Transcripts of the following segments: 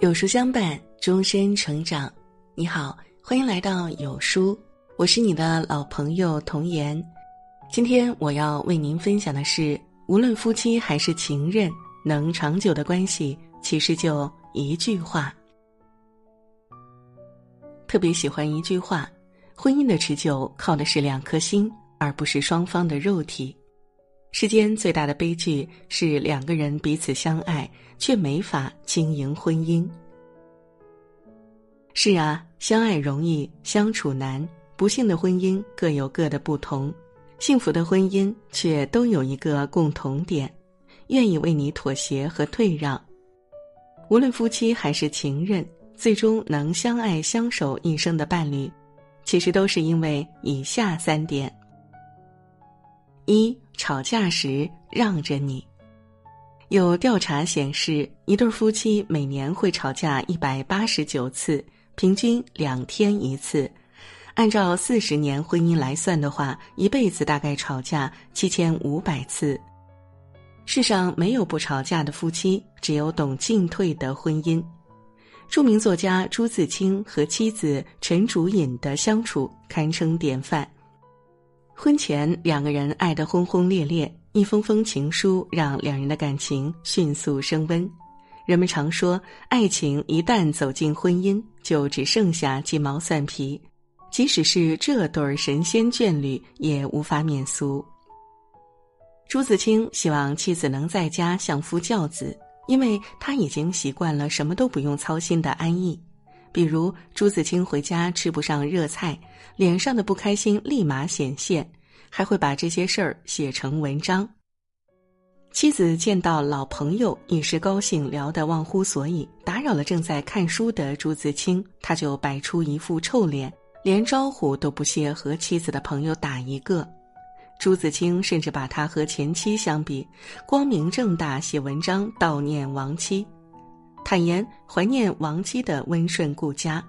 有书相伴，终身成长。你好，欢迎来到有书，我是你的老朋友童言。今天我要为您分享的是，无论夫妻还是情人，能长久的关系，其实就一句话。特别喜欢一句话：婚姻的持久靠的是两颗心，而不是双方的肉体。世间最大的悲剧是两个人彼此相爱，却没法经营婚姻。是啊，相爱容易相处难，不幸的婚姻各有各的不同，幸福的婚姻却都有一个共同点：愿意为你妥协和退让。无论夫妻还是情人，最终能相爱相守一生的伴侣，其实都是因为以下三点。一吵架时让着你。有调查显示，一对夫妻每年会吵架一百八十九次，平均两天一次。按照四十年婚姻来算的话，一辈子大概吵架七千五百次。世上没有不吵架的夫妻，只有懂进退的婚姻。著名作家朱自清和妻子陈竹隐的相处堪称典范。婚前两个人爱得轰轰烈烈，一封封情书让两人的感情迅速升温。人们常说，爱情一旦走进婚姻，就只剩下鸡毛蒜皮。即使是这对神仙眷侣，也无法免俗。朱自清希望妻子能在家相夫教子，因为他已经习惯了什么都不用操心的安逸。比如朱自清回家吃不上热菜，脸上的不开心立马显现，还会把这些事儿写成文章。妻子见到老朋友一时高兴聊得忘乎所以，打扰了正在看书的朱自清，他就摆出一副臭脸，连招呼都不屑和妻子的朋友打一个。朱自清甚至把他和前妻相比，光明正大写文章悼念亡妻。坦言怀念亡妻的温顺顾家，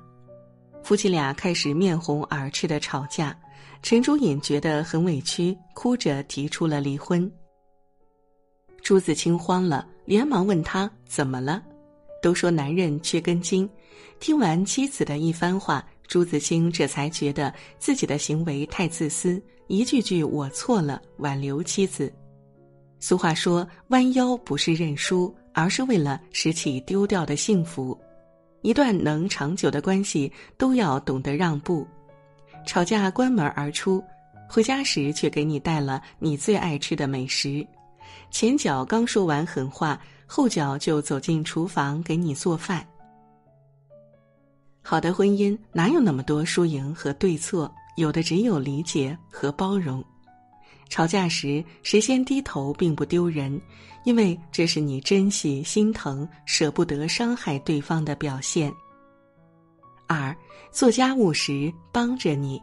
夫妻俩开始面红耳赤的吵架。陈竹隐觉得很委屈，哭着提出了离婚。朱自清慌了，连忙问他怎么了。都说男人缺根筋，听完妻子的一番话，朱自清这才觉得自己的行为太自私，一句句我错了，挽留妻子。俗话说，弯腰不是认输。而是为了拾起丢掉的幸福，一段能长久的关系都要懂得让步。吵架关门而出，回家时却给你带了你最爱吃的美食，前脚刚说完狠话，后脚就走进厨房给你做饭。好的婚姻哪有那么多输赢和对错，有的只有理解和包容。吵架时，谁先低头并不丢人，因为这是你珍惜、心疼、舍不得伤害对方的表现。二，做家务时帮着你。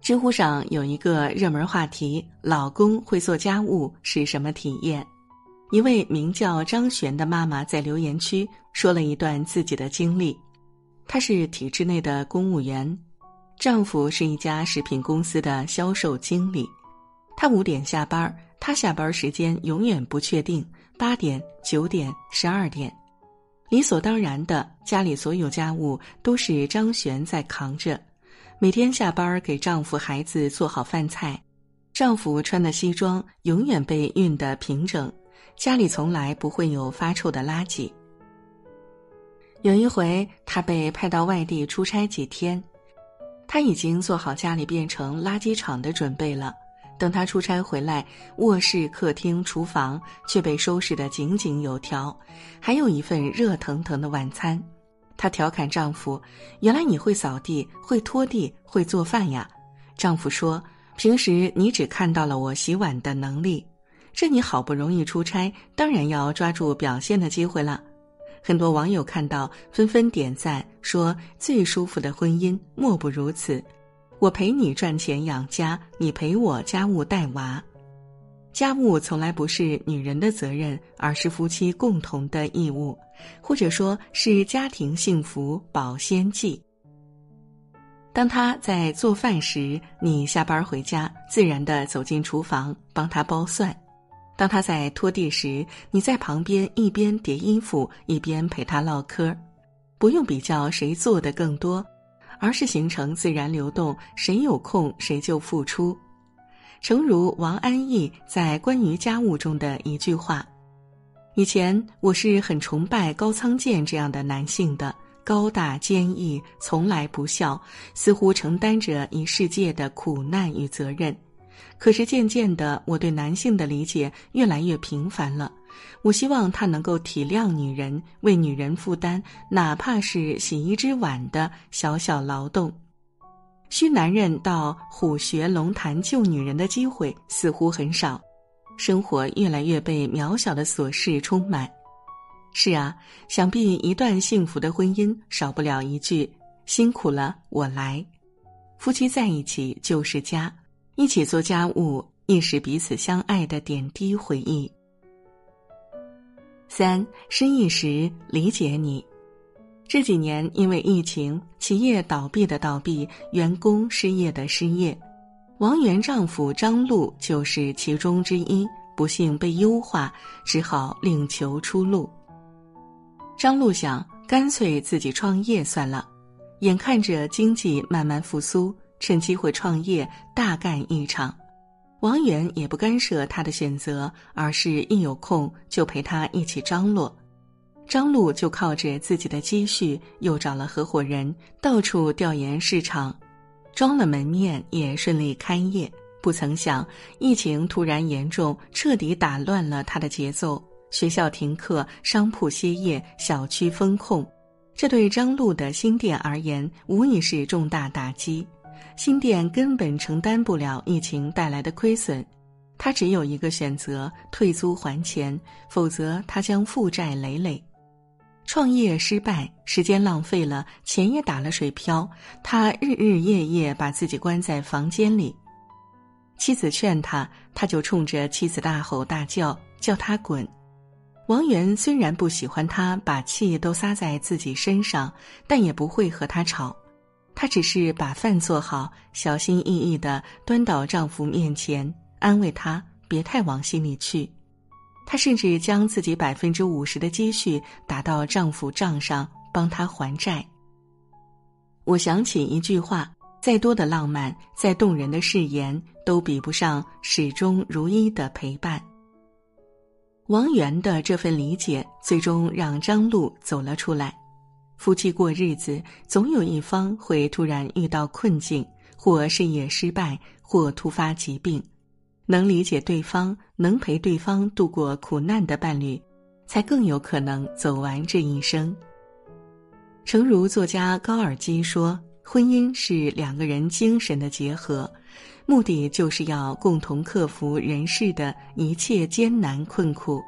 知乎上有一个热门话题：“老公会做家务是什么体验？”一位名叫张璇的妈妈在留言区说了一段自己的经历。她是体制内的公务员，丈夫是一家食品公司的销售经理。他五点下班，他下班时间永远不确定，八点、九点、十二点，理所当然的，家里所有家务都是张璇在扛着。每天下班给丈夫、孩子做好饭菜，丈夫穿的西装永远被熨得平整，家里从来不会有发臭的垃圾。有一回，他被派到外地出差几天，他已经做好家里变成垃圾场的准备了。等他出差回来，卧室、客厅、厨房却被收拾得井井有条，还有一份热腾腾的晚餐。她调侃丈夫：“原来你会扫地，会拖地，会做饭呀？”丈夫说：“平时你只看到了我洗碗的能力，这你好不容易出差，当然要抓住表现的机会了。”很多网友看到纷纷点赞，说：“最舒服的婚姻莫不如此。”我陪你赚钱养家，你陪我家务带娃。家务从来不是女人的责任，而是夫妻共同的义务，或者说是家庭幸福保鲜剂。当他在做饭时，你下班回家，自然的走进厨房帮他剥蒜；当他在拖地时，你在旁边一边叠衣服一边陪他唠嗑，不用比较谁做的更多，而是形成自然流动，谁有空谁就付出。诚如王安忆在关于家务中的一句话：“以前我是很崇拜高仓健这样的男性的，高大坚毅，从来不笑，似乎承担着一世界的苦难与责任。可是渐渐的，我对男性的理解越来越平凡了。我希望他能够体谅女人，为女人负担，哪怕是洗一只碗的小小劳动。”需男人到虎穴龙潭救女人的机会似乎很少，生活越来越被渺小的琐事充满。是啊，想必一段幸福的婚姻少不了一句“辛苦了，我来”。夫妻在一起就是家，一起做家务亦是彼此相爱的点滴回忆。三失意时理解你。这几年因为疫情，企业倒闭的倒闭，员工失业的失业，王源丈夫张璐就是其中之一。不幸被优化，只好另求出路。张璐想，干脆自己创业算了。眼看着经济慢慢复苏，趁机会创业大干一场。王源也不干涉他的选择，而是一有空就陪他一起张罗。张璐就靠着自己的积蓄，又找了合伙人，到处调研市场，装了门面，也顺利开业。不曾想，疫情突然严重，彻底打乱了他的节奏。学校停课，商铺歇业，小区封控，这对张璐的新店而言，无疑是重大打击。新店根本承担不了疫情带来的亏损，他只有一个选择：退租还钱，否则他将负债累累。创业失败，时间浪费了，钱也打了水漂。他日日夜夜把自己关在房间里。妻子劝他，他就冲着妻子大吼大叫，叫他滚。王源虽然不喜欢他把气都撒在自己身上，但也不会和他吵。她只是把饭做好，小心翼翼的端到丈夫面前，安慰他别太往心里去。她甚至将自己百分之五十的积蓄打到丈夫账上，帮他还债。我想起一句话：再多的浪漫，再动人的誓言，都比不上始终如一的陪伴。王源的这份理解，最终让张璐走了出来。夫妻过日子，总有一方会突然遇到困境，或事业失败，或突发疾病。能理解对方，能陪对方度过苦难的伴侣，才更有可能走完这一生。诚如作家高尔基说：“婚姻是两个人精神的结合，目的就是要共同克服人世的一切艰难困苦。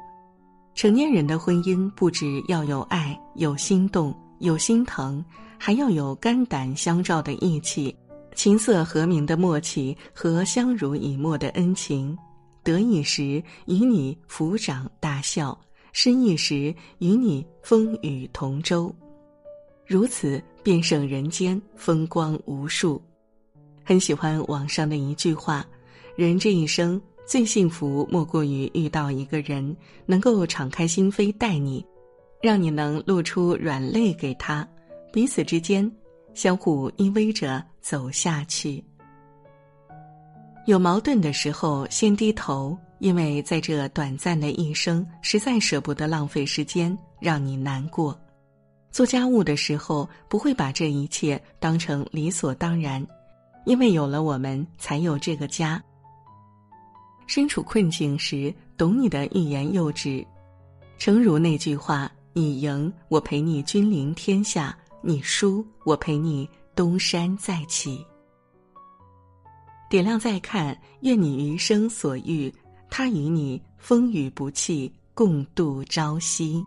成年人的婚姻不只要有爱、有心动、有心疼，还要有肝胆相照的义气。”琴瑟和鸣的默契和相濡以沫的恩情，得意时与你抚掌大笑，失意时与你风雨同舟，如此便胜人间风光无数。很喜欢网上的一句话：人这一生最幸福，莫过于遇到一个人能够敞开心扉待你，让你能露出软肋给他，彼此之间。相互依偎着走下去。有矛盾的时候，先低头，因为在这短暂的一生，实在舍不得浪费时间让你难过。做家务的时候，不会把这一切当成理所当然，因为有了我们，才有这个家。身处困境时，懂你的欲言又止，诚如那句话：“你赢，我陪你君临天下。”你输，我陪你东山再起。点亮再看，愿你余生所遇，他与你风雨不弃，共度朝夕。